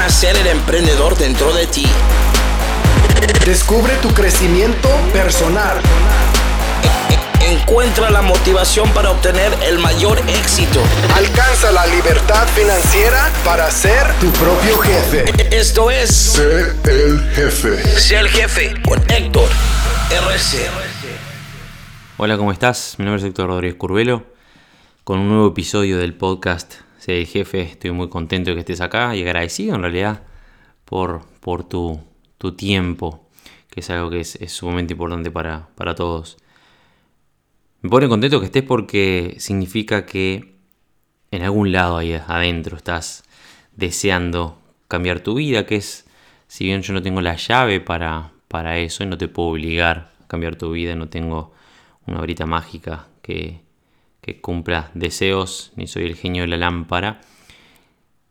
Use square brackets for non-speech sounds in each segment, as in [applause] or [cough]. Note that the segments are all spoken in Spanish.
nacer el emprendedor dentro de ti. Descubre tu crecimiento personal. Encuentra la motivación para obtener el mayor éxito. Alcanza la libertad financiera para ser tu propio jefe. Esto es Sé el jefe. Sé el jefe con Héctor RC. Hola, ¿cómo estás? Mi nombre es Héctor Rodríguez Curvelo, con un nuevo episodio del podcast El jefe. Estoy muy contento de que estés acá y agradecido en realidad por, por tu, tu tiempo, que es algo que es, es sumamente importante para, para todos. Me pone contento que estés porque significa que en algún lado ahí adentro estás deseando cambiar tu vida, que es, si bien yo no tengo la llave para, para eso y no te puedo obligar a cambiar tu vida, no tengo una varita mágica que, que cumpla deseos, ni soy el genio de la lámpara,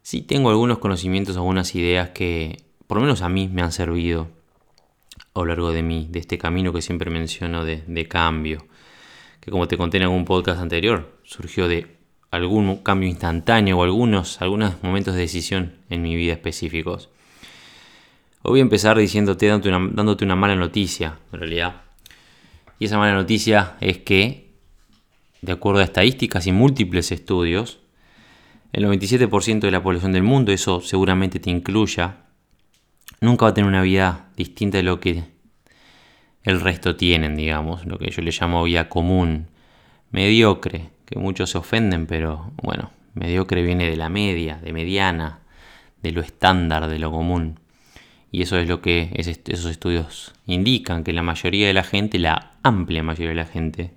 sí tengo algunos conocimientos, algunas ideas que por lo menos a mí me han servido a lo largo de, mí, de este camino que siempre menciono de, cambio que como te conté en algún podcast anterior, surgió de algún cambio instantáneo o algunos, algunos momentos de decisión en mi vida específicos. Hoy voy a empezar diciéndote, dándote dándote una mala noticia, en realidad. Y esa mala noticia es que, de acuerdo a estadísticas y múltiples estudios, el 97% de la población del mundo, eso seguramente te incluya, nunca va a tener una vida distinta de lo que el resto tienen, digamos, lo que yo le llamo vida común, mediocre, que muchos se ofenden, pero bueno, mediocre viene de la media, de mediana, de lo estándar, de lo común. Y eso es lo que esos estudios indican, que la mayoría de la gente, la amplia mayoría de la gente,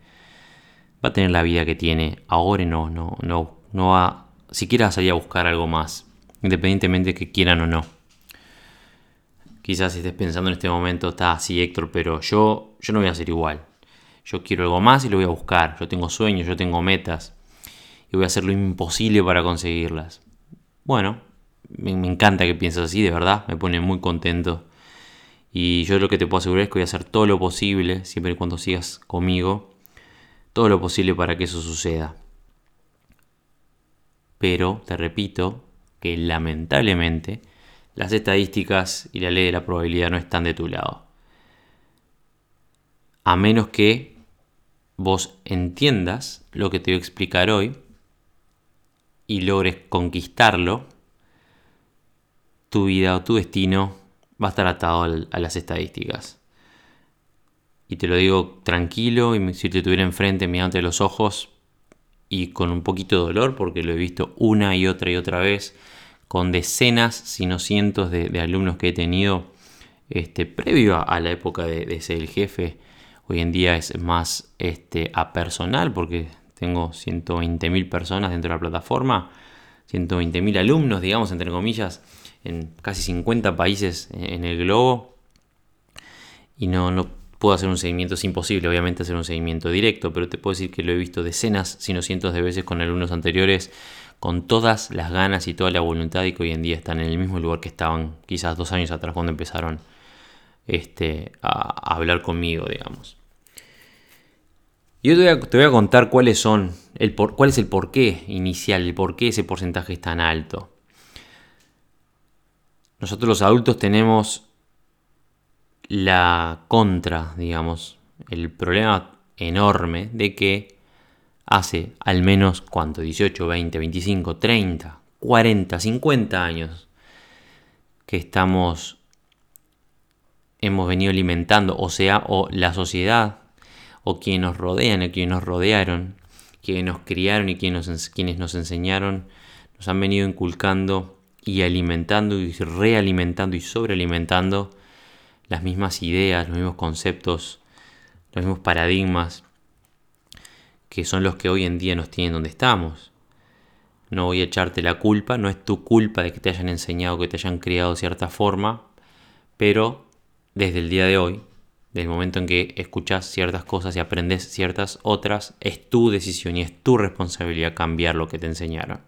va a tener la vida que tiene ahora no, no, no, no va siquiera a salir a buscar algo más, independientemente de que quieran o no. Quizás estés pensando en este momento, está así Héctor, pero yo, yo no voy a ser igual. Yo quiero algo más y lo voy a buscar. Yo tengo sueños, yo tengo metas. Y voy a hacer lo imposible para conseguirlas. Bueno, me, me encanta que pienses así, de verdad. Me pone muy contento. Y yo lo que te puedo asegurar es que voy a hacer todo lo posible, siempre y cuando sigas conmigo, todo lo posible para que eso suceda. Pero, te repito, que lamentablemente las estadísticas y la ley de la probabilidad no están de tu lado. A menos que vos entiendas lo que te voy a explicar hoy y logres conquistarlo, tu vida o tu destino va a estar atado a las estadísticas. Y te lo digo tranquilo y si te tuviera enfrente mirándote los ojos y con un poquito de dolor porque lo he visto una y otra y otra vez con decenas, si no cientos de, alumnos que he tenido este, previo a, la época de, ser el jefe. Hoy en día es más este, a personal porque tengo 120.000 personas dentro de la plataforma, 120.000 alumnos, digamos, entre comillas, en casi 50 países en el globo. Y no, no puedo hacer un seguimiento, es imposible obviamente hacer un seguimiento directo, pero te puedo decir que lo he visto decenas, si no cientos de veces con alumnos anteriores con todas las ganas y toda la voluntad y que hoy en día están en el mismo lugar que estaban quizás dos años atrás cuando empezaron este, a, hablar conmigo, digamos. Yo te voy, a, te voy a contar cuáles son, el por, cuál es el porqué inicial, el por qué ese porcentaje es tan alto. Nosotros los adultos tenemos la contra, digamos, el problema enorme de que hace al menos, ¿cuánto? 18, 20, 25, 30, 40, 50 años que estamos, hemos venido alimentando, o sea, o la sociedad, o quienes nos rodean, o quienes nos rodearon, quienes nos criaron y quienes quienes nos enseñaron, nos han venido inculcando y alimentando y realimentando y sobrealimentando las mismas ideas, los mismos conceptos, los mismos paradigmas que son los que hoy en día nos tienen donde estamos. No voy a echarte la culpa, no es tu culpa de que te hayan enseñado, que te hayan criado de cierta forma, pero desde el día de hoy, desde el momento en que escuchas ciertas cosas y aprendes ciertas otras, es tu decisión y es tu responsabilidad cambiar lo que te enseñaron.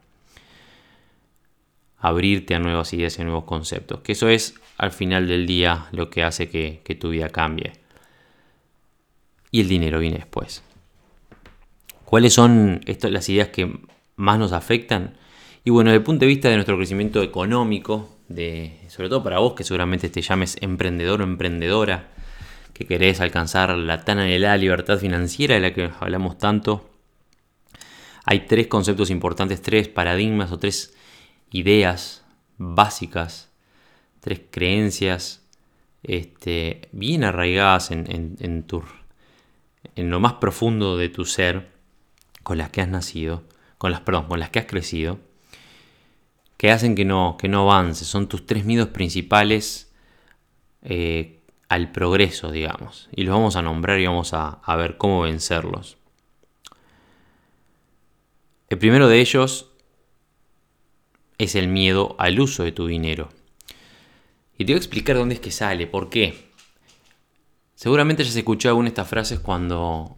Abrirte a nuevas ideas y a nuevos conceptos. Que eso es al final del día lo que hace que, tu vida cambie. Y el dinero viene después. ¿Cuáles son las ideas que más nos afectan? Y bueno, desde el punto de vista de nuestro crecimiento económico, de, sobre todo para vos que seguramente te llames emprendedor o emprendedora, que querés alcanzar la tan anhelada libertad financiera de la que hablamos tanto, hay tres conceptos importantes, tres paradigmas o tres ideas básicas, tres creencias este, bien arraigadas en, en, tu, en lo más profundo de tu ser, con las que has nacido, con las, perdón, con las que has crecido, que hacen que no, que no avances. Son tus tres miedos principales eh, al progreso, digamos. Y los vamos a nombrar y vamos a, a ver cómo vencerlos. El primero de ellos es el miedo al uso de tu dinero. Y te voy a explicar dónde es que sale, por qué. Seguramente ya has escuchado alguna de estas frases cuando,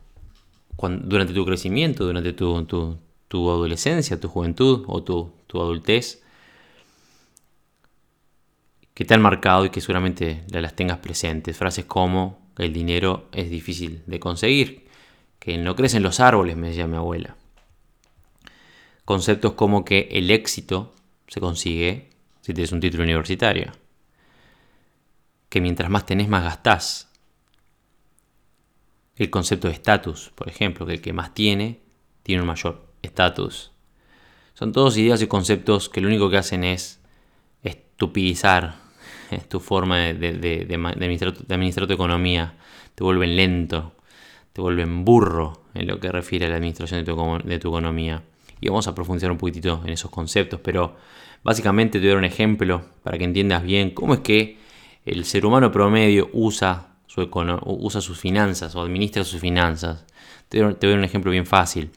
cuando durante tu crecimiento, durante tu, tu, adolescencia, tu juventud o tu, tu, adultez, que te han marcado y que seguramente las tengas presentes. Frases como el dinero es difícil de conseguir, que no crecen los árboles, me decía mi abuela. Conceptos como que el éxito se consigue si tienes un título universitario que mientras más tenés más gastás. El concepto de estatus, por ejemplo, que el que más tiene tiene un mayor estatus. Son todos ideas y conceptos que lo único que hacen es estupidizar [laughs] tu forma de, administrar, tu economía. Te vuelven lento, te vuelven burro en lo que refiere a la administración de tu, economía. Y vamos a profundizar un poquitito en esos conceptos, pero básicamente te voy a dar un ejemplo para que entiendas bien cómo es que el ser humano promedio usa, su usa sus finanzas o administra sus finanzas. Te doy, un ejemplo bien fácil.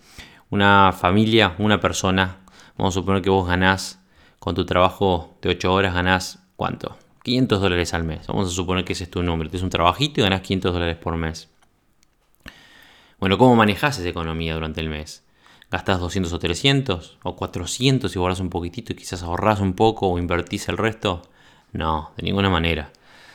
Una familia, una persona, vamos a suponer que vos ganás con tu trabajo de 8 horas, ganás ¿cuánto? 500 dólares al mes. Vamos a suponer que ese es tu número. Tienes un trabajito y ganás 500 dólares por mes. Bueno, ¿cómo manejas esa economía durante el mes? ¿Gastás 200 o 300? ¿O 400 y guardas un poquitito y quizás ahorras un poco o invertís el resto? No, de ninguna manera.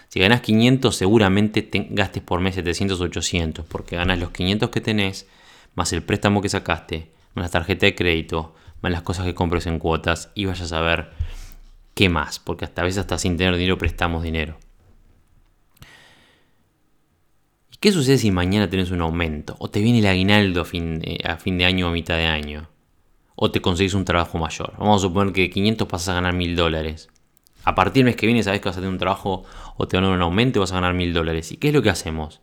Si ganas 500, seguramente gastes por mes 700 o 800, porque ganas los 500 que tenés, más el préstamo que sacaste, más la tarjeta de crédito, más las cosas que compres en cuotas, y vayas a ver qué más, porque hasta a veces hasta sin tener dinero prestamos dinero. ¿Y qué sucede si mañana tenés un aumento? O te viene el aguinaldo a fin, a fin de año o a mitad de año. O te conseguís un trabajo mayor. Vamos a suponer que de 500 pasas a ganar 1000 dólares a partir del mes que viene sabes que vas a tener un trabajo o te van a dar un aumento y vas a ganar mil dólares. ¿Y qué es lo que hacemos?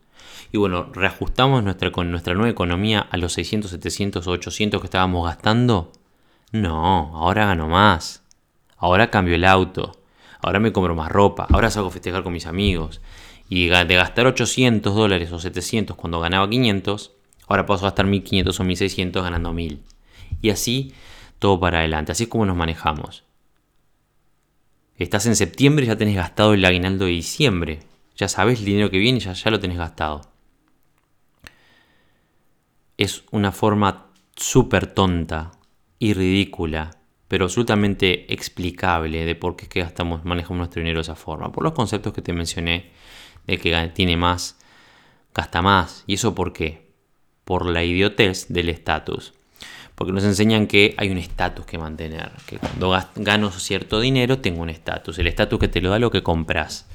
Y bueno, reajustamos nuestra, con nuestra nueva economía a los 600, 700 o 800 que estábamos gastando. No, ahora gano más. Ahora cambio el auto. Ahora me compro más ropa. Ahora salgo a festejar con mis amigos. Y de gastar 800 dólares o 700 cuando ganaba 500, ahora paso a gastar 1500 o 1600 ganando 1000. Y así todo para adelante. Así es como nos manejamos. Estás en septiembre y ya tenés gastado el aguinaldo de diciembre. Ya sabes el dinero que viene y ya, ya lo tenés gastado. Es una forma súper tonta y ridícula, pero absolutamente explicable de por qué es que gastamos, manejamos nuestro dinero de esa forma. Por los conceptos que te mencioné, de que tiene más, gasta más. ¿Y eso por qué? Por la idiotez del estatus porque nos enseñan que hay un estatus que mantener, que cuando gano cierto dinero tengo un estatus, el estatus que te lo da lo que compras.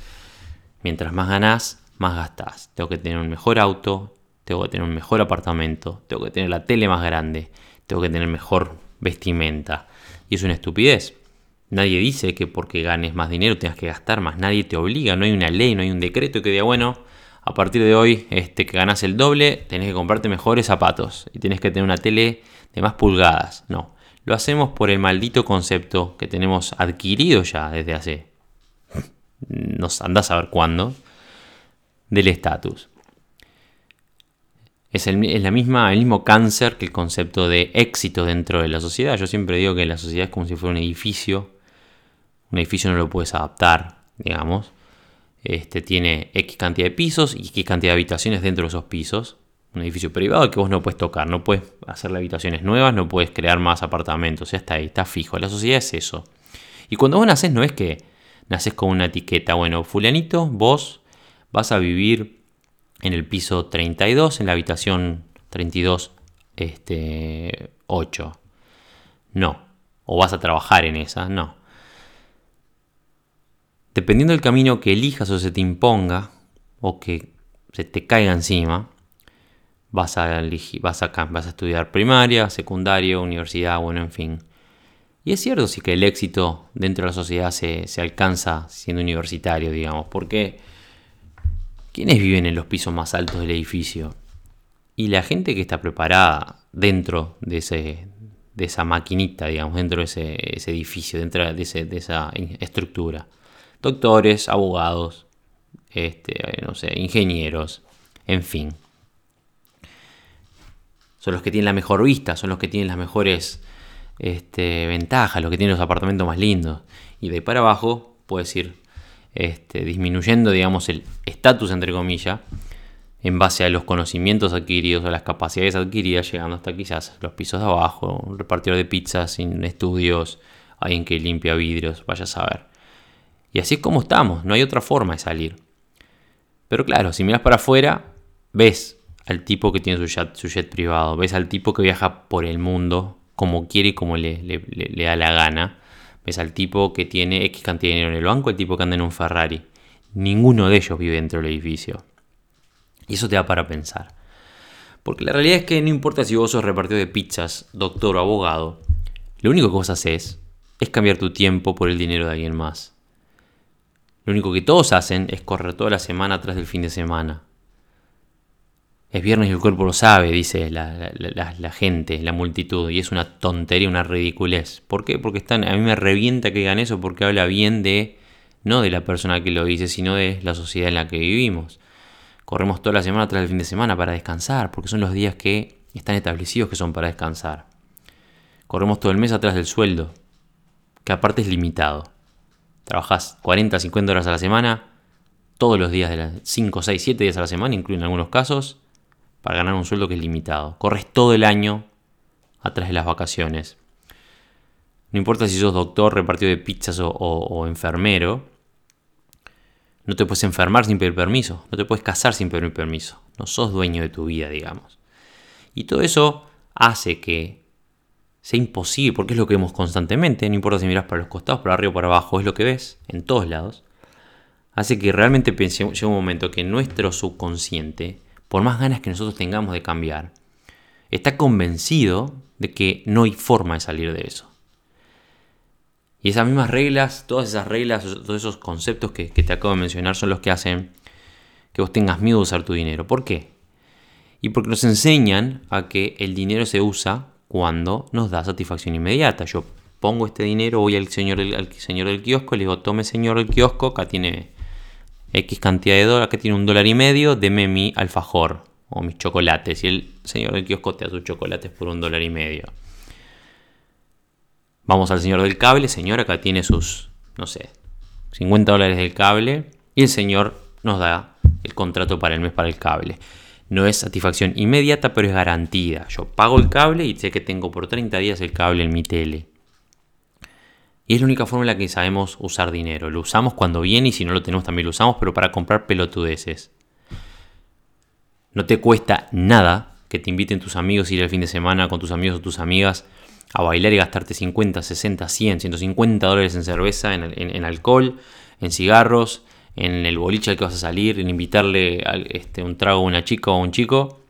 Mientras más ganas, más gastas. Tengo que tener un mejor auto, tengo que tener un mejor apartamento, tengo que tener la tele más grande, tengo que tener mejor vestimenta. Y es una estupidez. Nadie dice que porque ganes más dinero tengas que gastar más, nadie te obliga, no hay una ley, no hay un decreto que diga, bueno, a partir de hoy, este, que ganas el doble, tenés que comprarte mejores zapatos y tienes que tener una tele de más pulgadas. No, lo hacemos por el maldito concepto que tenemos adquirido ya desde hace, nos andás a ver cuándo, del estatus. Es, el, la misma, el mismo cáncer que el concepto de éxito dentro de la sociedad. Yo siempre digo que la sociedad es como si fuera un edificio. Un edificio no lo puedes adaptar, digamos. Este, tiene X cantidad de pisos y X cantidad de habitaciones dentro de esos pisos un edificio privado que vos no puedes tocar, no puedes hacerle habitaciones nuevas, no puedes crear más apartamentos, ya está ahí, está fijo. La sociedad es eso. Y cuando vos nacés no es que nacés con una etiqueta, bueno, fulanito, vos vas a vivir en el piso 32, en la habitación 32, este, 8. No. O vas a trabajar en esa, no. Dependiendo del camino que elijas o se te imponga, o que se te caiga encima, vas a, vas a, estudiar primaria, secundaria, universidad, bueno, en fin. Y es cierto sí que el éxito dentro de la sociedad se, alcanza siendo universitario, digamos, porque ¿quiénes viven en los pisos más altos del edificio? Y la gente que está preparada dentro de, ese, de esa maquinita, digamos, dentro de ese, edificio, dentro de, esa estructura. Doctores, abogados, este, no sé, ingenieros, en fin. Son los que tienen la mejor vista, son los que tienen las mejores este, ventajas, los que tienen los apartamentos más lindos. Y de ahí para abajo puedes ir este, disminuyendo, digamos, el estatus, entre comillas, en base a los conocimientos adquiridos o las capacidades adquiridas, llegando hasta quizás los pisos de abajo, un repartidor de pizzas sin estudios, alguien que limpia vidrios, vaya a saber. Y así es como estamos, no hay otra forma de salir. Pero claro, si miras para afuera, ves al tipo que tiene su jet, privado, ves al tipo que viaja por el mundo como quiere y como le, da la gana, ves al tipo que tiene X cantidad de dinero en el banco, el tipo que anda en un Ferrari. Ninguno de ellos vive dentro del edificio. Y eso te da para pensar. Porque la realidad es que no importa si vos sos repartidor de pizzas, doctor o abogado, lo único que vos haces es cambiar tu tiempo por el dinero de alguien más. Lo único que todos hacen es correr toda la semana tras del fin de semana. Es viernes y el cuerpo lo sabe, dice la, gente, la multitud, y es una tontería, una ridiculez. ¿Por qué? Porque están, a mí me revienta que digan eso porque habla bien de, no de la persona que lo dice, sino de la sociedad en la que vivimos. Corremos toda la semana tras el fin de semana para descansar, porque son los días que están establecidos que son para descansar. Corremos todo el mes atrás del sueldo, que aparte es limitado. Trabajas 40, 50 horas a la semana, todos los días de las 5, 6, 7 días a la semana, incluyen algunos casos, para ganar un sueldo que es limitado. Corres todo el año atrás de las vacaciones. No importa si sos doctor, repartido de pizzas o enfermero, no te puedes enfermar sin pedir permiso, no te puedes casar sin pedir permiso, no sos dueño de tu vida, digamos. Y todo eso hace que sea imposible, porque es lo que vemos constantemente, no importa si miras para los costados, para arriba o para abajo, es lo que ves en todos lados. Hace que realmente pensemos, llega un momento que nuestro subconsciente, por más ganas que nosotros tengamos de cambiar, está convencido de que no hay forma de salir de eso. Y esas mismas reglas, todas esas reglas, todos esos conceptos que, te acabo de mencionar son los que hacen que vos tengas miedo de usar tu dinero. ¿Por qué? Y porque nos enseñan a que el dinero se usa cuando nos da satisfacción inmediata. Yo pongo este dinero, voy al señor, al señor del kiosco, le digo, tome señor del kiosco, acá tiene X cantidad de dólares, acá tiene un dólar y medio, deme mi alfajor o mis chocolates. Y el señor del kiosco te da sus chocolates por un dólar y medio. Vamos al señor del cable, señor, acá tiene sus, no sé, 50 dólares del cable y el señor nos da el contrato para el mes para el cable. No es satisfacción inmediata, pero es garantía. Yo pago el cable y sé que tengo por 30 días el cable en mi tele. Y es la única forma en la que sabemos usar dinero. Lo usamos cuando viene y si no lo tenemos también lo usamos, pero para comprar pelotudeces. No te cuesta nada que te inviten tus amigos a ir el fin de semana con tus amigos o tus amigas a bailar y gastarte 50, 60, 100, 150 dólares en cerveza, en, alcohol, en cigarros, en el boliche al que vas a salir, en invitarle este, un trago a una chica o a un chico,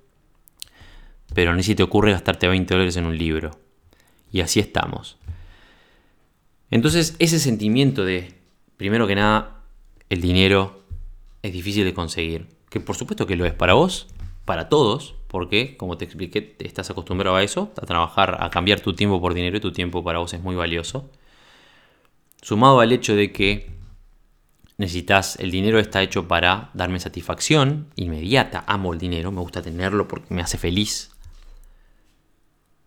pero ni si te ocurre gastarte 20 dólares en un libro. Y así estamos. Entonces, ese sentimiento de, primero que nada, el dinero es difícil de conseguir. Que por supuesto que lo es para vos, para todos, porque, como te expliqué, estás acostumbrado a eso, a trabajar, a cambiar tu tiempo por dinero y tu tiempo para vos es muy valioso. Sumado al hecho de que necesitas, el dinero está hecho para darme satisfacción inmediata, amo el dinero, me gusta tenerlo porque me hace feliz.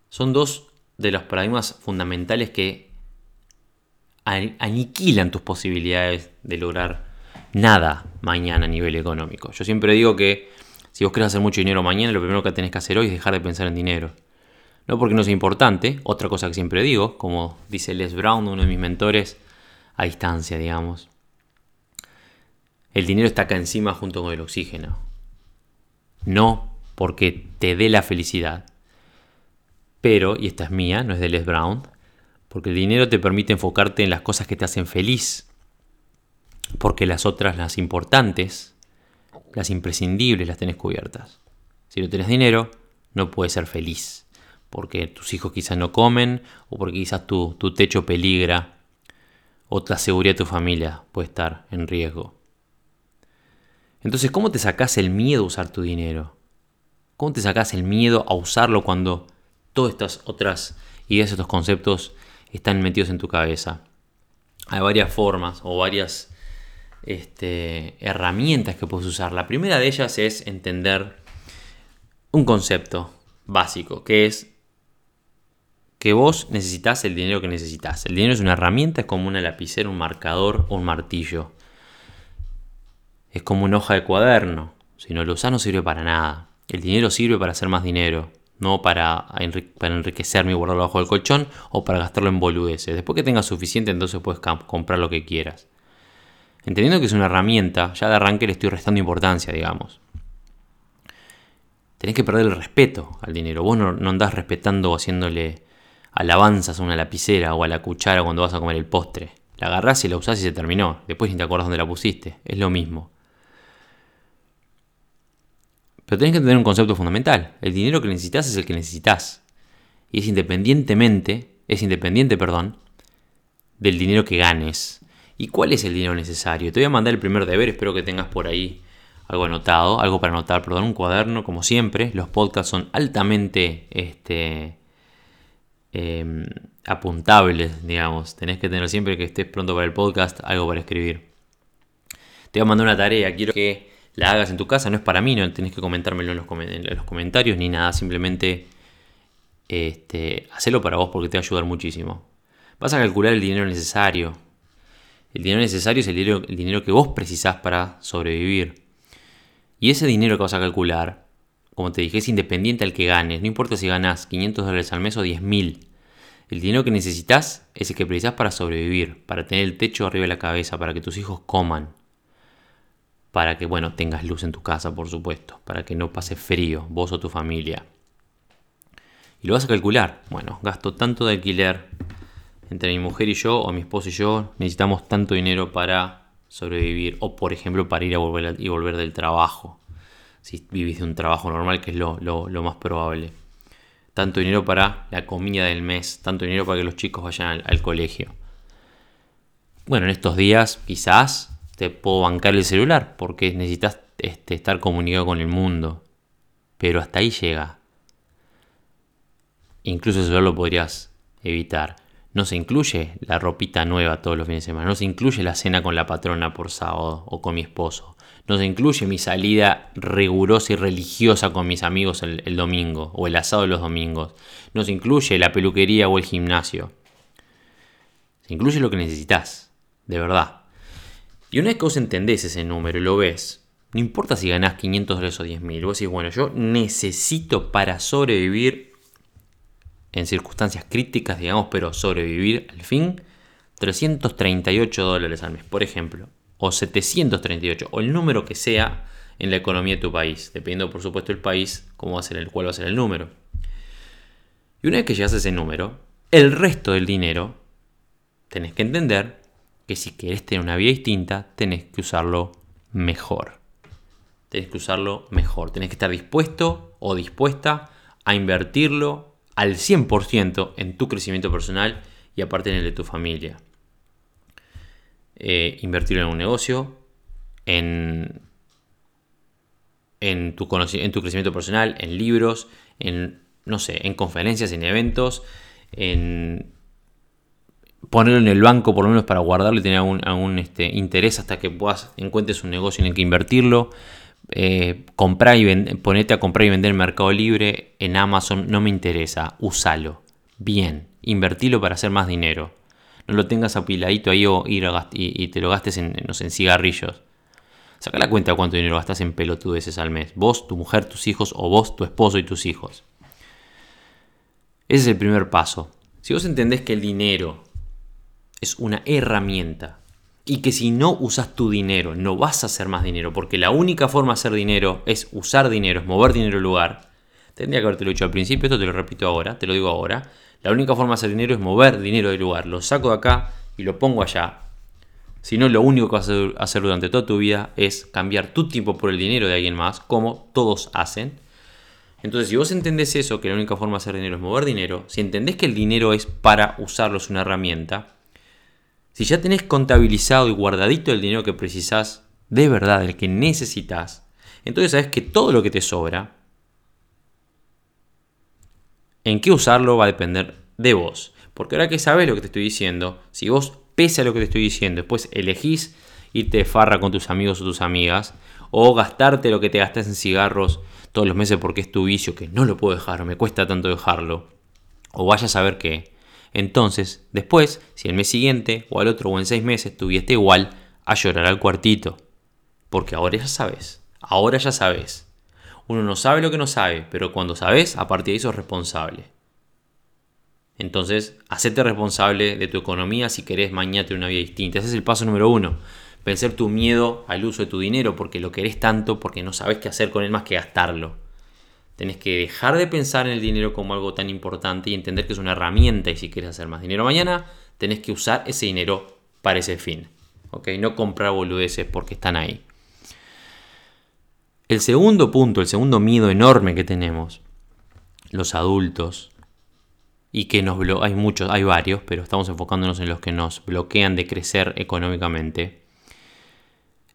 Son dos de los paradigmas fundamentales que aniquilan tus posibilidades de lograr nada mañana a nivel económico. Yo siempre digo que si vos querés hacer mucho dinero mañana, lo primero que tenés que hacer hoy es dejar de pensar en dinero. No porque no sea importante, otra cosa que siempre digo, como dice Les Brown, uno de mis mentores, a distancia, digamos. El dinero está acá encima junto con el oxígeno. No porque te dé la felicidad. Pero, y esta es mía, no es de Les Brown, porque el dinero te permite enfocarte en las cosas que te hacen feliz. porque las otras, las importantes, las imprescindibles, las tenés cubiertas. Si no tenés dinero, no puedes ser feliz, porque tus hijos quizás no comen o porque quizás tu, tu techo peligra o la seguridad de tu familia puede estar en riesgo. Entonces, ¿cómo te sacas el miedo a usar tu dinero? ¿Cómo te sacas el miedo a usarlo cuando todas estas otras ideas, estos conceptos están metidos en tu cabeza? Hay varias formas o varias este, herramientas que puedes usar. La primera de ellas es entender un concepto básico, que es que vos necesitas el dinero que necesitas. El dinero es una herramienta, es como una lapicera, un marcador o un martillo. Es como una hoja de cuaderno. Si no lo usas no sirve para nada. El dinero sirve para hacer más dinero, no para, para enriquecerme y guardarlo bajo el colchón o para gastarlo en boludeces. Después que tengas suficiente, entonces puedes comprar lo que quieras. Entendiendo que es una herramienta, ya de arranque le estoy restando importancia, digamos. Tenés que perder el respeto al dinero. Vos no, no andás respetando o haciéndole alabanzas a una lapicera o a la cuchara cuando vas a comer el postre. La agarrás y la usás y se terminó. Después ni te acordás dónde la pusiste. Es lo mismo. Pero tenés que tener un concepto fundamental. El dinero que necesitas es el que necesitas. Y es independientemente, es independiente, perdón, del dinero que ganes. ¿Y cuál es el dinero necesario? Te voy a mandar el primer deber, espero que tengas por ahí algo anotado, algo para anotar, perdón, un cuaderno, como siempre. Los podcasts son altamente este, em, apuntables, digamos. Tenés que tener siempre que estés pronto para el podcast algo para escribir. Te voy a mandar una tarea, quiero que la hagas en tu casa, no es para mí, no tenés que comentármelo en los, comentarios ni nada, simplemente este, hacelo para vos porque te va a ayudar muchísimo. Vas a calcular el dinero necesario. El dinero necesario es el dinero, que vos precisás para sobrevivir. Y ese dinero que vas a calcular, como te dije, es independiente al que ganes. No importa si ganas 500 dólares al mes o 10.000. El dinero que necesitas es el que precisas para sobrevivir, para tener el techo arriba de la cabeza, para que tus hijos coman, para que, bueno, tengas luz en tu casa, por supuesto, para que no pase frío, vos o tu familia. Y lo vas a calcular. Bueno, gasto tanto de alquiler entre mi mujer y yo, o mi esposo y yo, necesitamos tanto dinero para sobrevivir, o por ejemplo para ir a volver y volver del trabajo. Si vivís de un trabajo normal, que es lo, más probable. Tanto dinero para la comida del mes, tanto dinero para que los chicos vayan al colegio. Bueno, en estos días quizás te puedo bancar el celular porque necesitas este, estar comunicado con el mundo. Pero hasta ahí llega. Incluso eso lo podrías evitar. No se incluye la ropita nueva todos los fines de semana. No se incluye la cena con la patrona por sábado o con mi esposo. No se incluye mi salida rigurosa y religiosa con mis amigos el, el domingo o el asado de los domingos. No se incluye la peluquería o el gimnasio. Se incluye lo que necesitas, de verdad. Y una vez que vos entendés ese número y lo ves, no importa si ganás 500 dólares o 10 mil, vos decís, bueno, yo necesito para sobrevivir en circunstancias críticas, digamos, pero sobrevivir al fin, 338 dólares al mes, por ejemplo, o 738, o el número que sea en la economía de tu país, dependiendo por supuesto del país, cómo va a ser el, cuál va a ser el número. Y una vez que llegas a ese número, el resto del dinero tenés que entender que si querés tener una vida distinta, tenés que usarlo mejor. Tenés que usarlo mejor. Tenés que estar dispuesto o dispuesta a invertirlo al 100% en tu crecimiento personal y aparte en el de tu familia. Eh, invertirlo en un negocio, en, en, tu en tu crecimiento personal, en libros, en, no sé, en conferencias, en eventos, en ponerlo en el banco por lo menos para guardarlo y tener algún, este, interés hasta que puedas encuentres un negocio en el que invertirlo. Eh, comprar y ponete a comprar y vender en Mercado Libre, en Amazon, no me interesa, úsalo. Bien, invertilo para hacer más dinero. No lo tengas apiladito ahí o ir y, te lo gastes en cigarrillos. Saca la cuenta de cuánto dinero gastas en pelotudeces al mes. Vos, tu mujer, tus hijos o vos, tu esposo y tus hijos. Ese es el primer paso. Si vos entendés que el dinero es una herramienta. Y que si no usas tu dinero, no vas a hacer más dinero, porque la única forma de hacer dinero es usar dinero, es mover dinero al lugar. Tendría que haberte lo dicho al principio, esto te lo repito ahora, te lo digo ahora. La única forma de hacer dinero es mover dinero del lugar. Lo saco de acá y lo pongo allá. Si no, lo único que vas a hacer durante toda tu vida es cambiar tu tiempo por el dinero de alguien más, como todos hacen. Entonces, si vos entendés eso, que la única forma de hacer dinero es mover dinero, si entendés que el dinero es para usarlo, es una herramienta, si ya tenés contabilizado y guardadito el dinero que precisás, de verdad, el que necesitas, entonces sabes que todo lo que te sobra, en qué usarlo va a depender de vos. Porque ahora que sabes lo que te estoy diciendo, si vos pese a lo que te estoy diciendo, después elegís irte de farra con tus amigos o tus amigas, o gastarte lo que te gastas en cigarros todos los meses porque es tu vicio, que no lo puedo dejar, me cuesta tanto dejarlo, o vayas a saber qué. Entonces, después, si el mes siguiente, o al otro, o en seis meses, tuviste igual, a llorar al cuartito. Porque ahora ya sabes, ahora ya sabes. Uno no sabe lo que no sabe, pero cuando sabes, a partir de eso es responsable. Entonces, hacete responsable de tu economía si querés mañana tener una vida distinta. Ese es el paso número uno. Vencer tu miedo al uso de tu dinero porque lo querés tanto, porque no sabes qué hacer con él más que gastarlo. Tenés que dejar de pensar en el dinero como algo tan importante y entender que es una herramienta y si quieres hacer más dinero mañana, tenés que usar ese dinero para ese fin. ¿ok? No comprar boludeces porque están ahí. El segundo punto, el segundo miedo enorme que tenemos, los adultos, y que nos hay muchos, hay varios, pero estamos enfocándonos en los que nos bloquean de crecer económicamente,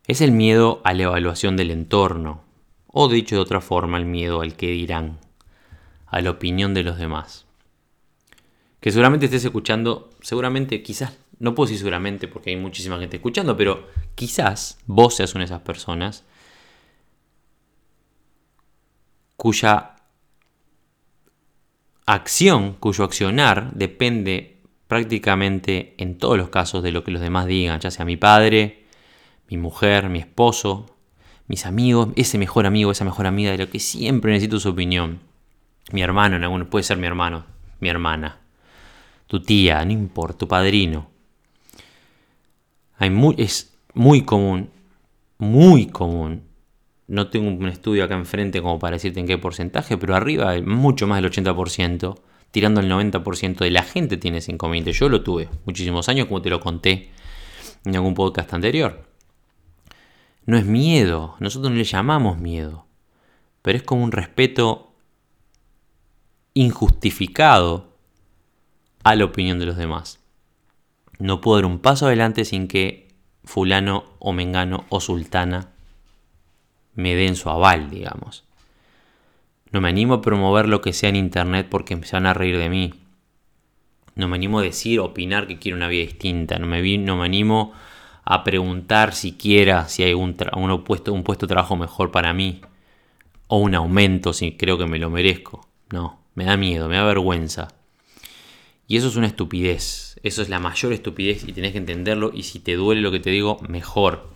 es el miedo a la evaluación del entorno, o dicho de otra forma, el miedo al que dirán, a la opinión de los demás. Que seguramente estés escuchando, seguramente, quizás, no puedo decir seguramente porque hay muchísima gente escuchando, pero quizás vos seas una de esas personas cuya acción cuyo accionar depende prácticamente en todos los casos de lo que los demás digan, ya sea mi padre, mi mujer, mi esposo, mis amigos, ese mejor amigo, esa mejor amiga de lo que siempre necesito su opinión. Mi hermano, en puede ser mi hermano, mi hermana, tu tía, no importa, tu padrino. Hay es muy común, muy común no tengo un estudio acá enfrente como para decirte en qué porcentaje, pero arriba, mucho más del 80%, tirando el 90% de la gente tiene ese inconveniente. Yo lo tuve muchísimos años, como te lo conté en algún podcast anterior. No es miedo, nosotros no le llamamos miedo, pero es como un respeto injustificado a la opinión de los demás. No puedo dar un paso adelante sin que fulano o mengano o sultana me den su aval, digamos. No me animo a promover lo que sea en internet porque se van a reír de mí. No me animo a decir, opinar que quiero una vida distinta. No me, no me animo a preguntar siquiera si hay un, un, puesto, un puesto de trabajo mejor para mí. O un aumento si creo que me lo merezco. No, me da miedo, me da vergüenza. Y eso es una estupidez. Eso es la mayor estupidez y tenés que entenderlo. Y si te duele lo que te digo, mejor.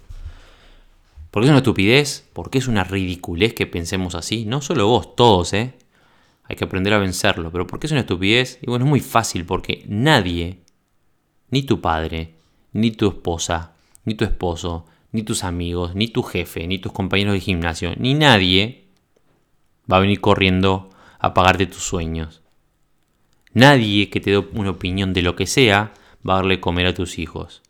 ¿Por qué es una estupidez? ¿Por qué es una ridiculez que pensemos así? No solo vos, todos, ¿eh? Hay que aprender a vencerlo. Pero ¿por qué es una estupidez? Y bueno, es muy fácil porque nadie, ni tu padre, ni tu esposa, ni tu esposo, ni tus amigos, ni tu jefe, ni tus compañeros de gimnasio, ni nadie va a venir corriendo a pagarte tus sueños. Nadie que te dé una opinión de lo que sea va a darle comer a tus hijos.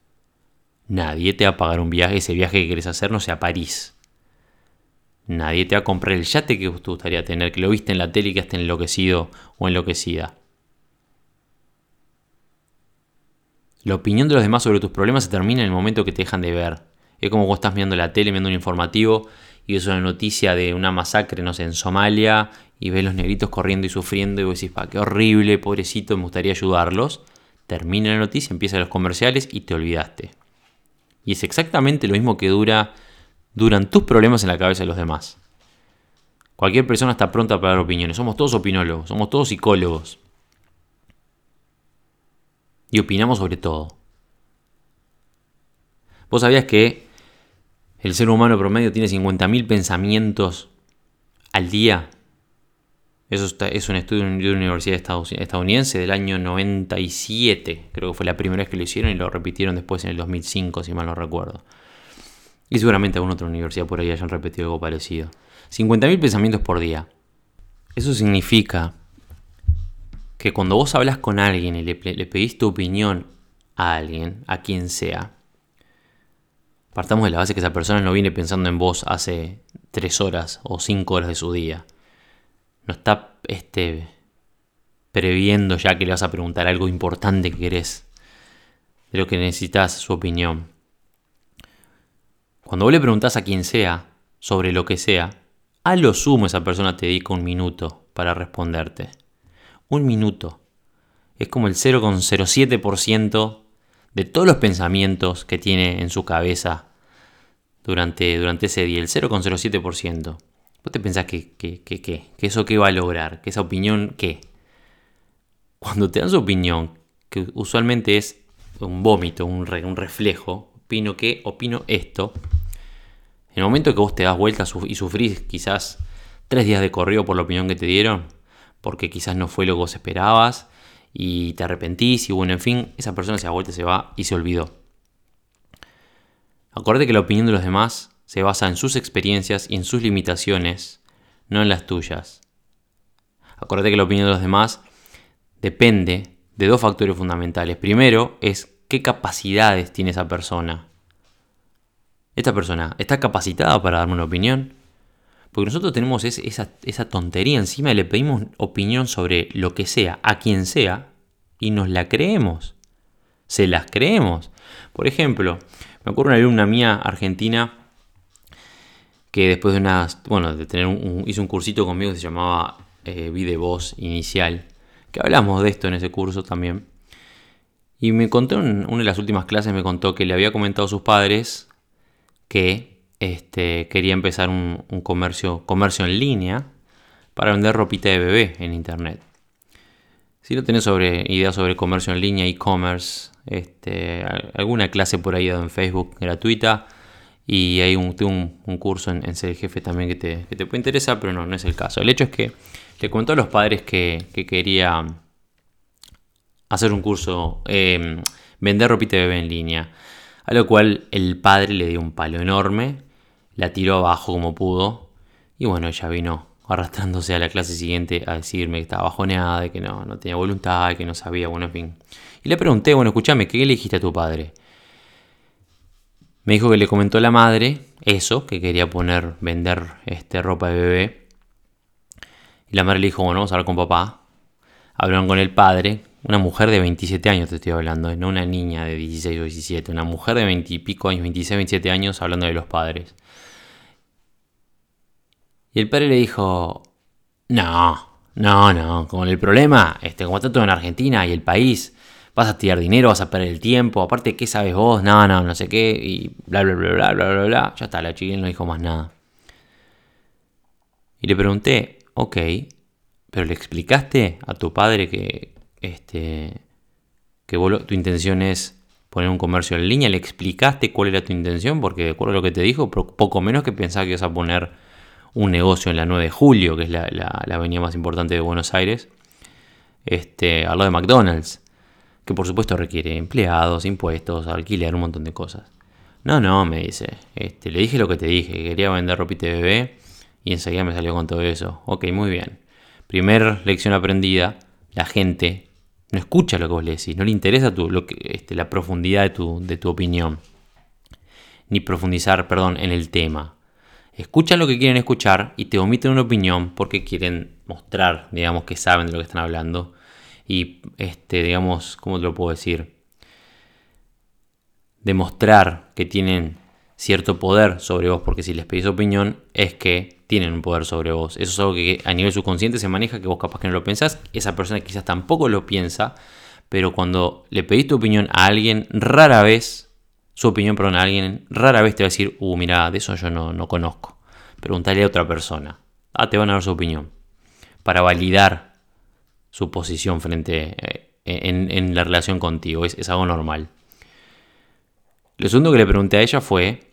Nadie te va a pagar un viaje, ese viaje que quieres hacer, no sea a París. Nadie te va a comprar el yate que te gustaría tener, que lo viste en la tele y que esté enloquecido o enloquecida. La opinión de los demás sobre tus problemas se termina en el momento que te dejan de ver. Es como cuando estás mirando la tele, viendo un informativo y ves una noticia de una masacre, no sé, en Somalia y ves los negritos corriendo y sufriendo y vos decís, pa, qué horrible, pobrecito, me gustaría ayudarlos. Termina la noticia, empiezan los comerciales y te olvidaste. Y es exactamente lo mismo que dura, duran tus problemas en la cabeza de los demás. Cualquier persona está pronta para dar opiniones. Somos todos opinólogos, somos todos psicólogos. Y opinamos sobre todo. ¿Vos sabías que el ser humano promedio tiene 50.000 pensamientos al día? Eso es un estudio de una universidad estadounidense del año 97. Creo que fue la primera vez que lo hicieron y lo repitieron después en el 2005, si mal no recuerdo. Y seguramente alguna otra universidad por ahí hayan repetido algo parecido. 50.000 pensamientos por día. Eso significa que cuando vos hablas con alguien y le, pedís tu opinión a alguien, a quien sea, Partamos de la base que esa persona no viene pensando en vos hace tres horas o cinco horas de su día. No está este, previendo ya que le vas a preguntar algo importante que querés, de lo que necesitas su opinión. Cuando vos le preguntás a quien sea sobre lo que sea, a lo sumo esa persona te dedica un minuto para responderte. Un minuto. Es como el 0,07% de todos los pensamientos que tiene en su cabeza durante, durante ese día. El 0,07%. ¿Vos te pensás que, que, que, que, eso qué va a lograr? ¿Que esa opinión qué? Cuando te dan su opinión, que usualmente es un vómito, un, un reflejo, opino que, opino esto. En el momento que vos te das vuelta y sufrís quizás tres días de corrido por la opinión que te dieron, porque quizás no fue lo que vos esperabas y te arrepentís y bueno, en fin, esa persona se se va y se olvidó. Acuérdate que la opinión de los demás se basa en sus experiencias y en sus limitaciones, no en las tuyas. Acuérdate que la opinión de los demás depende de dos factores fundamentales. Primero es qué capacidades tiene esa persona. ¿Esta persona está capacitada para darme una opinión? Porque nosotros tenemos esa, tontería encima y le pedimos opinión sobre lo que sea, a quien sea, y nos la creemos. Se las creemos. Por ejemplo, me ocurre una alumna mía argentina que después de unas, bueno, de tener un, hizo un cursito conmigo que se llamaba eh, Voz Inicial, que hablamos de esto en ese curso también. Y me contó en una de las últimas clases, me contó que le había comentado a sus padres que este, quería empezar un, comercio, comercio en línea para vender ropita de bebé en internet. Si no tenés sobre, ideas sobre comercio en línea, e-commerce, este, alguna clase por ahí en Facebook gratuita y hay un, un, curso en, Ser Jefe también que te, que te, puede interesar, pero no, no es el caso. El hecho es que le contó a los padres que, quería hacer un curso, em, vender ropita de bebé en línea, a lo cual el padre le dio un palo enorme la tiró abajo como pudo. Y bueno, ella vino arrastrándose a la clase siguiente a decirme que estaba bajoneada, de que no, no tenía voluntad, que no sabía, bueno, en fin. Y le pregunté, bueno, escúchame, ¿qué le dijiste a tu padre? Me dijo que le comentó la madre eso, que quería poner, vender este, ropa de bebé. Y la madre le dijo, bueno, vamos a hablar con papá. Hablaron con el padre, una mujer de 27 años te estoy hablando, no una niña de 16 o 17, una mujer de 20 y pico años, 26, 27 años hablando de los padres. Y el padre le dijo, no, no, no, con el problema, este, como está todo en Argentina y el país, vas a tirar dinero, vas a perder el tiempo, aparte, ¿qué sabes vos? No, no, no sé qué, y bla, bla, bla, bla, bla, bla, bla. Ya está, la chiquilla no dijo más nada. Y le pregunté, ok, pero le explicaste a tu padre que, este, que tu intención es poner un comercio en línea, le explicaste cuál era tu intención, porque de acuerdo a lo que te dijo, poco menos que pensaba que ibas a poner un negocio en la 9 de julio, que es la, avenida más importante de Buenos Aires, este, al lado de McDonald's, que por supuesto requiere empleados, impuestos, alquiler, un montón de cosas. No, no, me dice, este, le dije lo que te dije, que quería vender ropita de bebé y enseguida me salió con todo eso. Ok, muy bien. Primer lección aprendida, la gente no escucha lo que vos le decís, no le interesa tu, lo que, este, la profundidad de tu, de tu opinión, ni profundizar, perdón, en el tema escuchan lo que quieren escuchar y te omiten una opinión porque quieren mostrar, digamos, que saben de lo que están hablando. Y, este, digamos, ¿cómo te lo puedo decir? Demostrar que tienen cierto poder sobre vos, porque si les pedís opinión es que tienen un poder sobre vos. Eso es algo que a nivel subconsciente se maneja, que vos capaz que no lo pensás, esa persona quizás tampoco lo piensa, pero cuando le pedís tu opinión a alguien, rara vez su opinión, perdón, a alguien, rara vez te va a decir, uh, mira, de eso yo no, no conozco. Preguntarle a otra persona. Ah, te van a dar su opinión. Para validar su posición frente eh, en, la relación contigo. Es algo normal. Lo segundo que le pregunté a ella fue,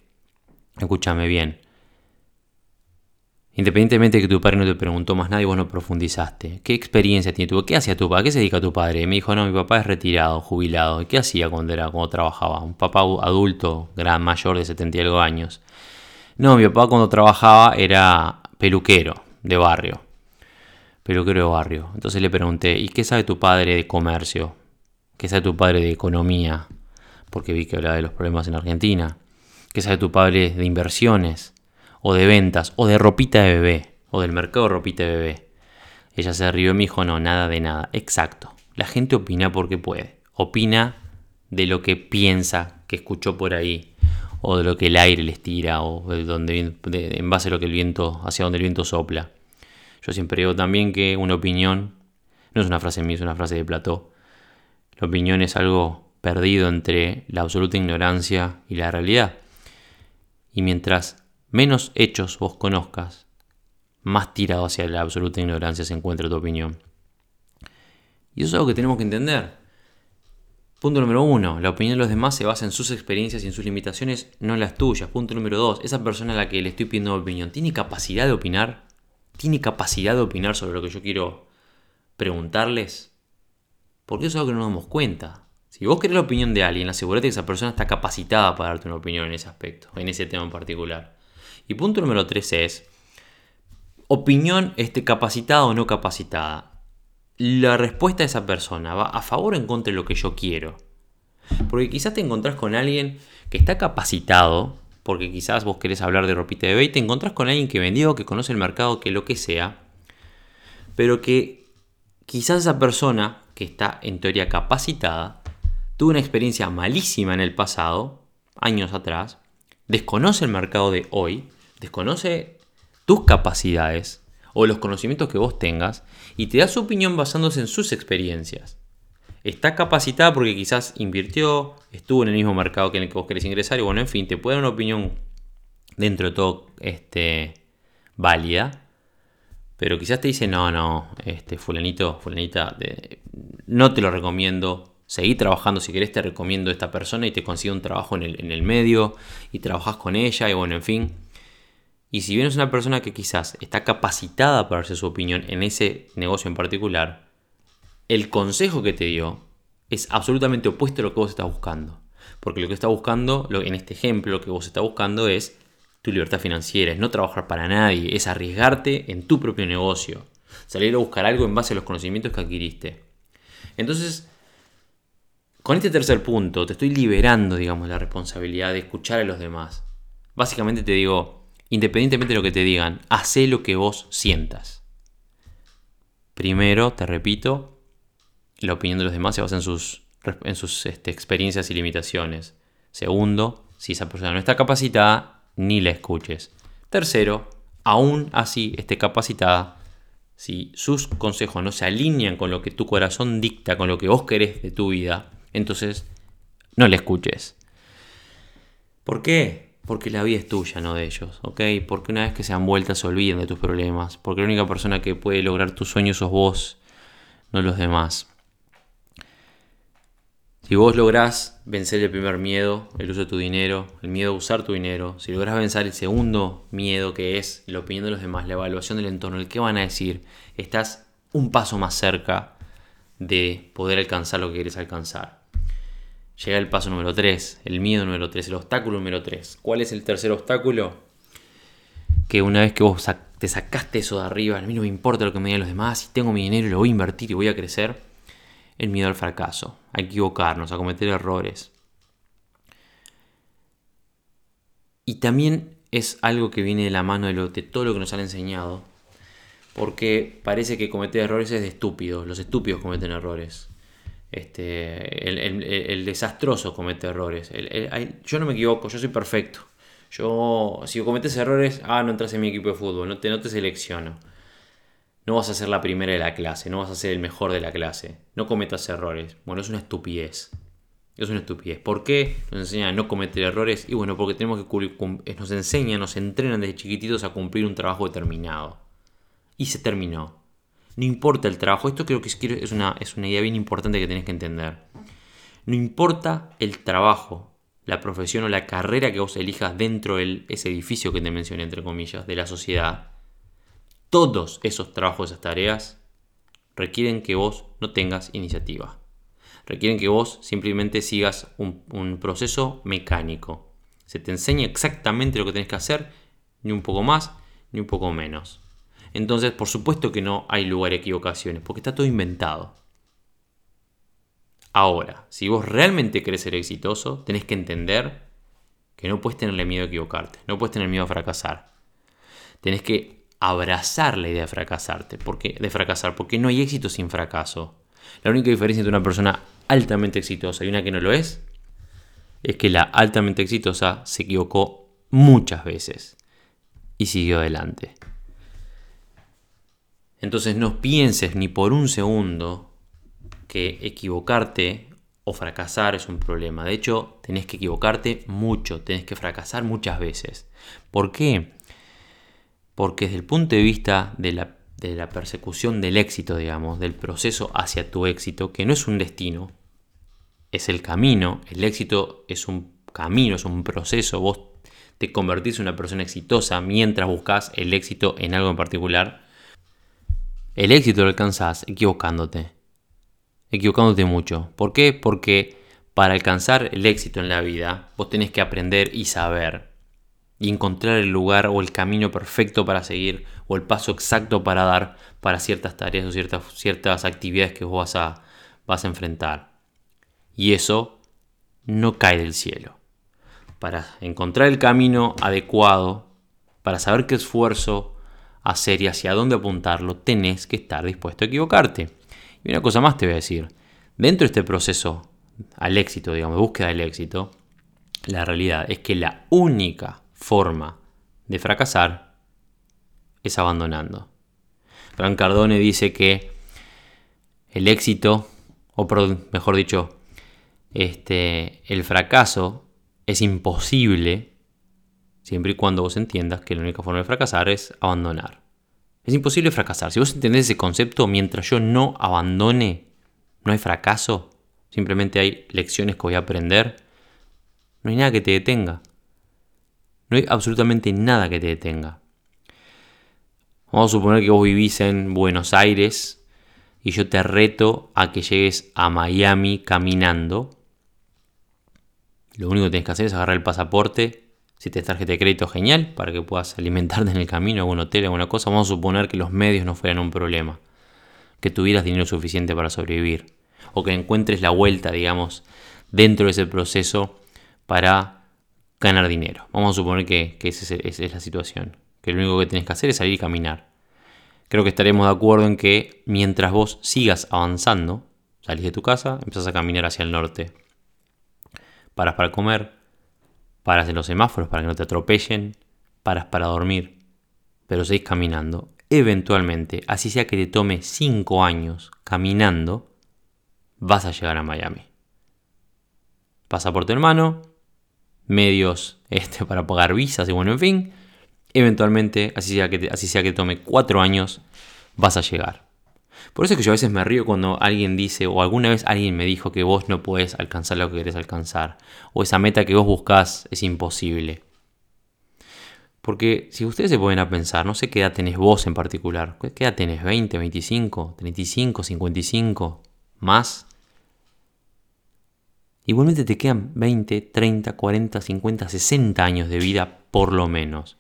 escúchame bien, Independientemente de que tu padre no te preguntó más nada y vos no profundizaste. ¿Qué experiencia tiene tu ¿Qué hacía tu papá? ¿Qué se dedica tu padre? me dijo, no, mi papá es retirado, jubilado. ¿Y qué hacía cuando era, cuando trabajaba? Un papá adulto, gran mayor de 70 y algo años. No, mi papá cuando trabajaba era peluquero de barrio. Peluquero de barrio. Entonces le pregunté, ¿y qué sabe tu padre de comercio? ¿Qué sabe tu padre de economía? Porque vi que hablaba de los problemas en Argentina. ¿Qué sabe tu padre de inversiones? O de ventas, o de ropita de bebé, o del mercado de ropita de bebé. Ella se rió y me dijo, no, nada de nada. Exacto. La gente opina porque puede. Opina de lo que piensa, que escuchó por ahí, o de lo que el aire les tira, o de donde, en base a lo que el viento, hacia donde el viento sopla. Yo siempre digo también que una opinión, no es una frase mía, es una frase de Plató. La opinión es algo perdido entre la absoluta ignorancia y la realidad. Y mientras menos hechos vos conozcas, más tirado hacia la absoluta ignorancia se encuentra tu opinión. Y eso es algo que tenemos que entender. Punto número uno, la opinión de los demás se basa en sus experiencias y en sus limitaciones, no en las tuyas. Punto número dos, esa persona a la que le estoy pidiendo opinión, ¿tiene capacidad de opinar? ¿Tiene capacidad de opinar sobre lo que yo quiero preguntarles? Porque eso es algo que no nos damos cuenta. Si vos querés la opinión de alguien, asegúrate que esa persona está capacitada para darte una opinión en ese aspecto, en ese tema en particular. Y punto número tres es, opinión este, capacitada o no capacitada. La respuesta de esa persona va a favor o en contra de lo que yo quiero. Porque quizás te encontrás con alguien que está capacitado, porque quizás vos querés hablar de ropita de bebé y te encontrás con alguien que vendió, que conoce el mercado, que lo que sea, pero que quizás esa persona que está en teoría capacitada tuvo una experiencia malísima en el pasado, años atrás, desconoce el mercado de hoy, desconoce tus capacidades o los conocimientos que vos tengas y te da su opinión basándose en sus experiencias. Está capacitada porque quizás invirtió, estuvo en el mismo mercado que en el que vos querés ingresar y bueno, en fin, te puede dar una opinión dentro de todo este, válida. Pero quizás te dice, no, no, este fulanito, fulanita, no te lo recomiendo. Seguí trabajando, si querés te recomiendo esta persona y te consigue un trabajo en el, en el medio y trabajas con ella y bueno, en fin. Y si bien es una persona que quizás está capacitada para darse su opinión en ese negocio en particular, el consejo que te dio es absolutamente opuesto a lo que vos estás buscando. Porque lo que está buscando, en este ejemplo, lo que vos estás buscando es tu libertad financiera, es no trabajar para nadie, es arriesgarte en tu propio negocio, salir a buscar algo en base a los conocimientos que adquiriste. Entonces, con este tercer punto, te estoy liberando, digamos, la responsabilidad de escuchar a los demás. Básicamente te digo, independientemente de lo que te digan, hace lo que vos sientas. Primero, te repito, la opinión de los demás se basa en sus, este, experiencias y limitaciones. Segundo, si esa persona no está capacitada, ni la escuches. Tercero, aún así esté capacitada, si sus consejos no se alinean con lo que tu corazón dicta, con lo que vos querés de tu vida, entonces no le escuches. ¿Por qué? Porque la vida es tuya, no de ellos, ¿ok? Porque una vez que se han vuelto se olviden de tus problemas. Porque la única persona que puede lograr tus sueños sos vos, no los demás. Si vos lográs vencer el primer miedo, el uso de tu dinero, el miedo a usar tu dinero, si lográs vencer el segundo miedo que es la opinión de los demás, la evaluación del entorno, el qué van a decir, estás un paso más cerca de poder alcanzar lo que quieres alcanzar. Llega el paso número 3, el miedo número 3, el obstáculo número 3. ¿Cuál es el tercer obstáculo? Que una vez que vos te sacaste eso de arriba, a mí no me importa lo que me digan los demás, si tengo mi dinero y lo voy a invertir y voy a crecer, el miedo al fracaso, a equivocarnos, a cometer errores. Y también es algo que viene de la mano de, de todo lo que nos han enseñado, porque parece que cometer errores es de estúpidos, los estúpidos cometen errores. Este, el, desastroso comete errores. yo no me equivoco, yo soy perfecto. Yo, si cometes errores, ah, no entras en mi equipo de fútbol, no te, no te selecciono. No vas a ser la primera de la clase, no vas a ser el mejor de la clase. No cometas errores. Bueno, es una estupidez. Es una estupidez. ¿Por qué nos enseñan a no cometer errores? Y bueno, porque tenemos que nos enseñan, nos entrenan desde chiquititos a cumplir un trabajo determinado. Y se terminó. No importa el trabajo, esto creo que es una, es una idea bien importante que tenés que entender. No importa el trabajo, la profesión o la carrera que vos elijas dentro de ese edificio que te mencioné, entre comillas, de la sociedad. Todos esos trabajos, esas tareas, requieren que vos no tengas iniciativa. Requieren que vos simplemente sigas un, un proceso mecánico. Se te enseña exactamente lo que tenés que hacer, ni un poco más, ni un poco menos. Entonces, por supuesto que no hay lugar a equivocaciones, porque está todo inventado. Ahora, si vos realmente querés ser exitoso, tenés que entender que no puedes tenerle miedo a equivocarte, no puedes tener miedo a fracasar. Tenés que abrazar la idea de fracasarte, porque, de fracasar, porque no hay éxito sin fracaso. La única diferencia entre una persona altamente exitosa y una que no lo es, es que la altamente exitosa se equivocó muchas veces y siguió adelante. Entonces no pienses ni por un segundo que equivocarte o fracasar es un problema. De hecho, tenés que equivocarte mucho, tenés que fracasar muchas veces. ¿Por qué? Porque desde el punto de vista de la, de la persecución del éxito, digamos, del proceso hacia tu éxito, que no es un destino, es el camino, el éxito es un camino, es un proceso, vos te convertís en una persona exitosa mientras buscas el éxito en algo en particular. El éxito lo alcanzás equivocándote equivocándote mucho. ¿Por qué? Porque para alcanzar el éxito en la vida, vos tenés que aprender y saber. Y encontrar el lugar o el camino perfecto para seguir o el paso exacto para dar para ciertas tareas o ciertas, ciertas actividades que vos vas a, vas a enfrentar. Y eso no cae del cielo. Para encontrar el camino adecuado, para saber qué esfuerzo hacer y hacia dónde apuntarlo, tenés que estar dispuesto a equivocarte. Y una cosa más te voy a decir. Dentro de este proceso al éxito, digamos, de búsqueda del éxito, la realidad es que la única forma de fracasar es abandonando. Gran Cardone dice que el éxito, o mejor dicho, este, el fracaso es imposible siempre y cuando vos entiendas que la única forma de fracasar es abandonar. Es imposible fracasar. Si vos entendés ese concepto, mientras yo no abandone, no hay fracaso. Simplemente hay lecciones que voy a aprender. No hay nada que te detenga. No hay absolutamente nada que te detenga. Vamos a suponer que vos vivís en Buenos Aires y yo te reto a que llegues a Miami caminando. Lo único que tienes que hacer es agarrar el pasaporte, si te tarjeta de crédito, genial, para que puedas [laughs] alimentarte en el camino, algún hotel, alguna cosa. Vamos a suponer que los medios no fueran un problema, que tuvieras dinero suficiente para sobrevivir, o que encuentres la vuelta, digamos, dentro de ese proceso para ganar dinero. Vamos a suponer que, esa es, es la situación, que lo único que tienes que hacer es salir y caminar. Creo que estaremos de acuerdo en que mientras vos sigas avanzando, salís de tu casa, empezás a caminar hacia el norte. Paras para comer, paras en los semáforos para que no te atropellen, paras para dormir, pero seguís caminando. Eventualmente, así sea que te tome 5 años caminando, vas a llegar a Miami. Pasaporte en mano, medios [laughs] este, para pagar visas y bueno, en fin, eventualmente, así sea que así sea que te tome 4 años, vas a llegar. Por eso es que yo a veces me río cuando alguien dice, o alguna vez alguien me dijo que vos no podés alcanzar lo que querés alcanzar, o esa meta que vos buscás es imposible. Porque si ustedes se ponen a pensar, no sé qué edad tenés vos en particular, ¿qué edad tenés? ¿20, 25, 35, 55, más? Igualmente te quedan 20, 30, 40, 50, 60 años de vida por lo menos.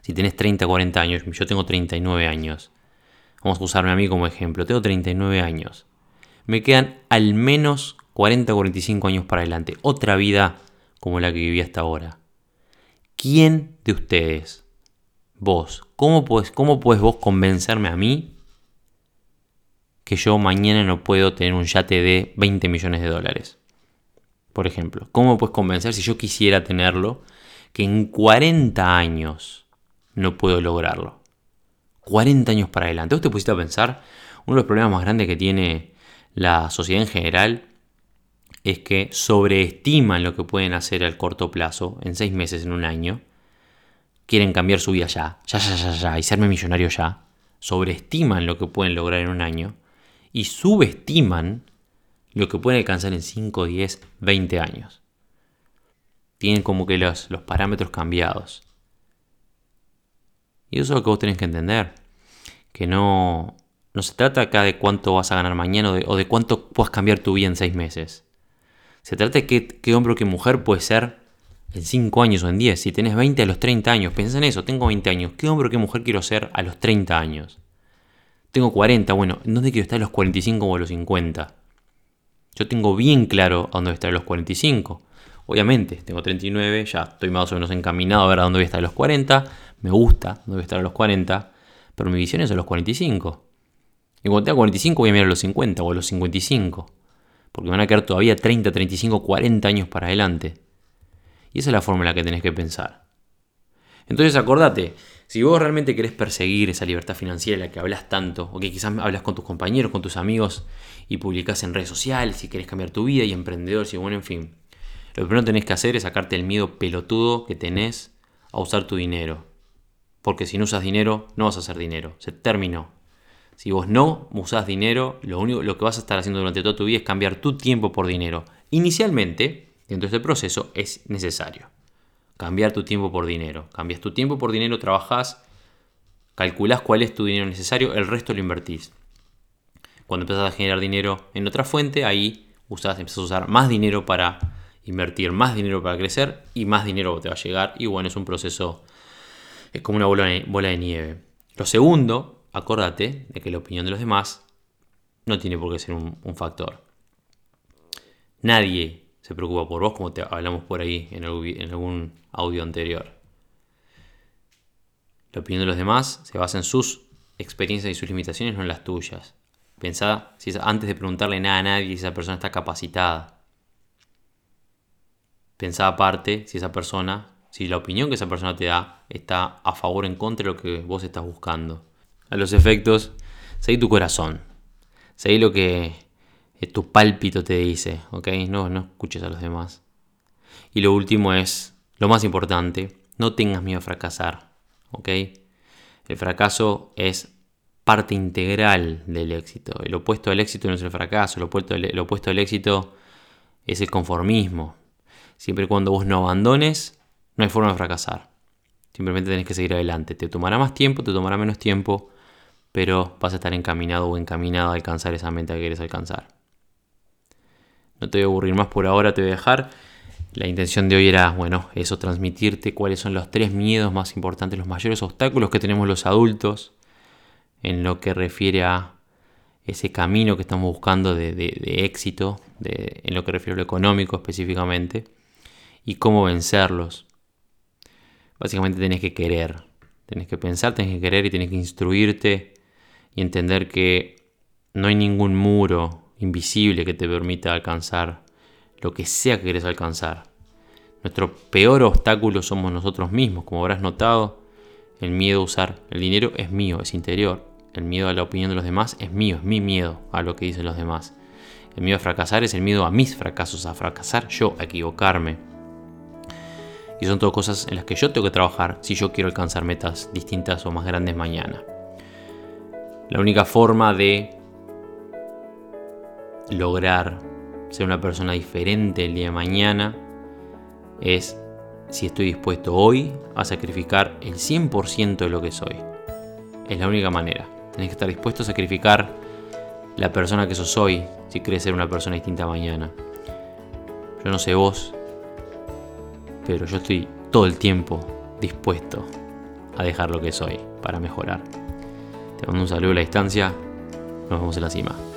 Si tenés 30, 40 años, yo tengo 39 años. Vamos a usarme a mí como ejemplo. Tengo 39 años. Me quedan al menos 40 o 45 años para adelante. Otra vida como la que viví hasta ahora. ¿Quién de ustedes, vos, cómo puedes, cómo puedes vos convencerme a mí que yo mañana no puedo tener un yate de 20 millones de dólares? Por ejemplo, ¿cómo puedes convencer si yo quisiera tenerlo que en 40 años no puedo lograrlo? 40 años para adelante. ¿Vos te pusiste a pensar? Uno de los problemas más grandes que tiene la sociedad en general es que sobreestiman lo que pueden hacer al corto plazo, en seis meses, en un año. Quieren cambiar su vida ya, ya, ya, ya, ya, y serme millonario ya. Sobreestiman lo que pueden lograr en un año y subestiman lo que pueden alcanzar en 5, 10, 20 años. Tienen como que los, los parámetros cambiados. Y eso es lo que vos tenés que entender. Que no, no se trata acá de cuánto vas a ganar mañana o de, cuánto puedas cambiar tu vida en seis meses. Se trata de qué, qué hombre o qué mujer puede ser en 5 años o en 10. Si tenés 20 a los 30 años, pensá en eso, tengo 20 años. ¿Qué hombre o qué mujer quiero ser a los 30 años? Tengo 40, bueno, ¿en dónde quiero estar a los 45 o a los 50? Yo tengo bien claro a dónde estar a los 45. Obviamente, tengo 39, ya estoy más o menos encaminado a ver a dónde voy a estar a los 40. Me gusta a estar a los 40, pero mi visión es a los 45. Y cuando tenga 45 voy a mirar a los 50 o a los 55. Porque van a quedar todavía 30, 35, 40 años para adelante. Y esa es la forma en la que tenés que pensar. Entonces acordate, si vos realmente querés perseguir esa libertad financiera de la que hablas tanto, o que quizás hablas con tus compañeros, con tus amigos y publicás en redes sociales, si querés cambiar tu vida y emprendedor, si bueno, en fin. Lo primero que tenés que hacer es sacarte el miedo pelotudo que tenés a usar tu dinero. Porque si no usas dinero, no vas a hacer dinero. Se terminó. Si vos no usás dinero, lo único lo que vas a estar haciendo durante toda tu vida es cambiar tu tiempo por dinero. Inicialmente, dentro de este proceso, es necesario cambiar tu tiempo por dinero. Cambias tu tiempo por dinero, trabajas, calculás cuál es tu dinero necesario, el resto lo invertís. Cuando empezás a generar dinero en otra fuente, ahí usás, empezás a usar más dinero para invertir, más dinero para crecer y más dinero te va a llegar. Y bueno, es un proceso, es como una bola de, nieve. Lo segundo, acordate de que la opinión de los demás no tiene por qué ser un, factor. Nadie se preocupa por vos, como te hablamos por ahí en, algún audio anterior. La opinión de los demás se basa en sus experiencias y sus limitaciones, no en las tuyas. Pensá antes de preguntarle nada a nadie si esa persona está capacitada. Pensá aparte si esa persona, si la opinión que esa persona te da está a favor o en contra de lo que vos estás buscando. A los efectos, seguí tu corazón. Seguí lo que tu pálpito te dice, ¿ok? No, no escuches a los demás. Y lo último es, lo más importante, no tengas miedo a fracasar, ¿ok? El fracaso es parte integral del éxito. El opuesto al éxito no es el fracaso, el opuesto, el opuesto al éxito es el conformismo. Siempre y cuando vos no abandones, no hay forma de fracasar. Simplemente tenés que seguir adelante. Te tomará más tiempo, te tomará menos tiempo, pero vas a estar encaminado o encaminado a alcanzar esa meta que quieres alcanzar. No te voy a aburrir más por ahora, te voy a dejar. La intención de hoy era, bueno, eso, transmitirte cuáles son los tres miedos más importantes, los mayores obstáculos que tenemos los adultos en lo que refiere a ese camino que estamos buscando de, éxito, en lo que refiere a lo económico específicamente, y cómo vencerlos. Básicamente tenés que querer, tenés que pensar, tenés que querer y tenés que instruirte y entender que no hay ningún muro invisible que te permita alcanzar lo que sea que quieres alcanzar. Nuestro peor obstáculo somos nosotros mismos, como habrás notado. El miedo a usar el dinero es mío, es interior. El miedo a la opinión de los demás es mío, es mi miedo a lo que dicen los demás. El miedo a fracasar es el miedo a mis fracasos, a fracasar yo, a equivocarme. Y son todas cosas en las que yo tengo que trabajar si yo quiero alcanzar metas distintas o más grandes mañana. La única forma de lograr ser una persona diferente el día de mañana es si estoy dispuesto hoy a sacrificar el 100% de lo que soy. Es la única manera. Tenés que estar dispuesto a sacrificar la persona que sos hoy si querés ser una persona distinta mañana. Yo no sé vos, pero yo estoy todo el tiempo dispuesto a dejar lo que soy para mejorar. Te mando un saludo a la distancia. Nos vemos en la cima.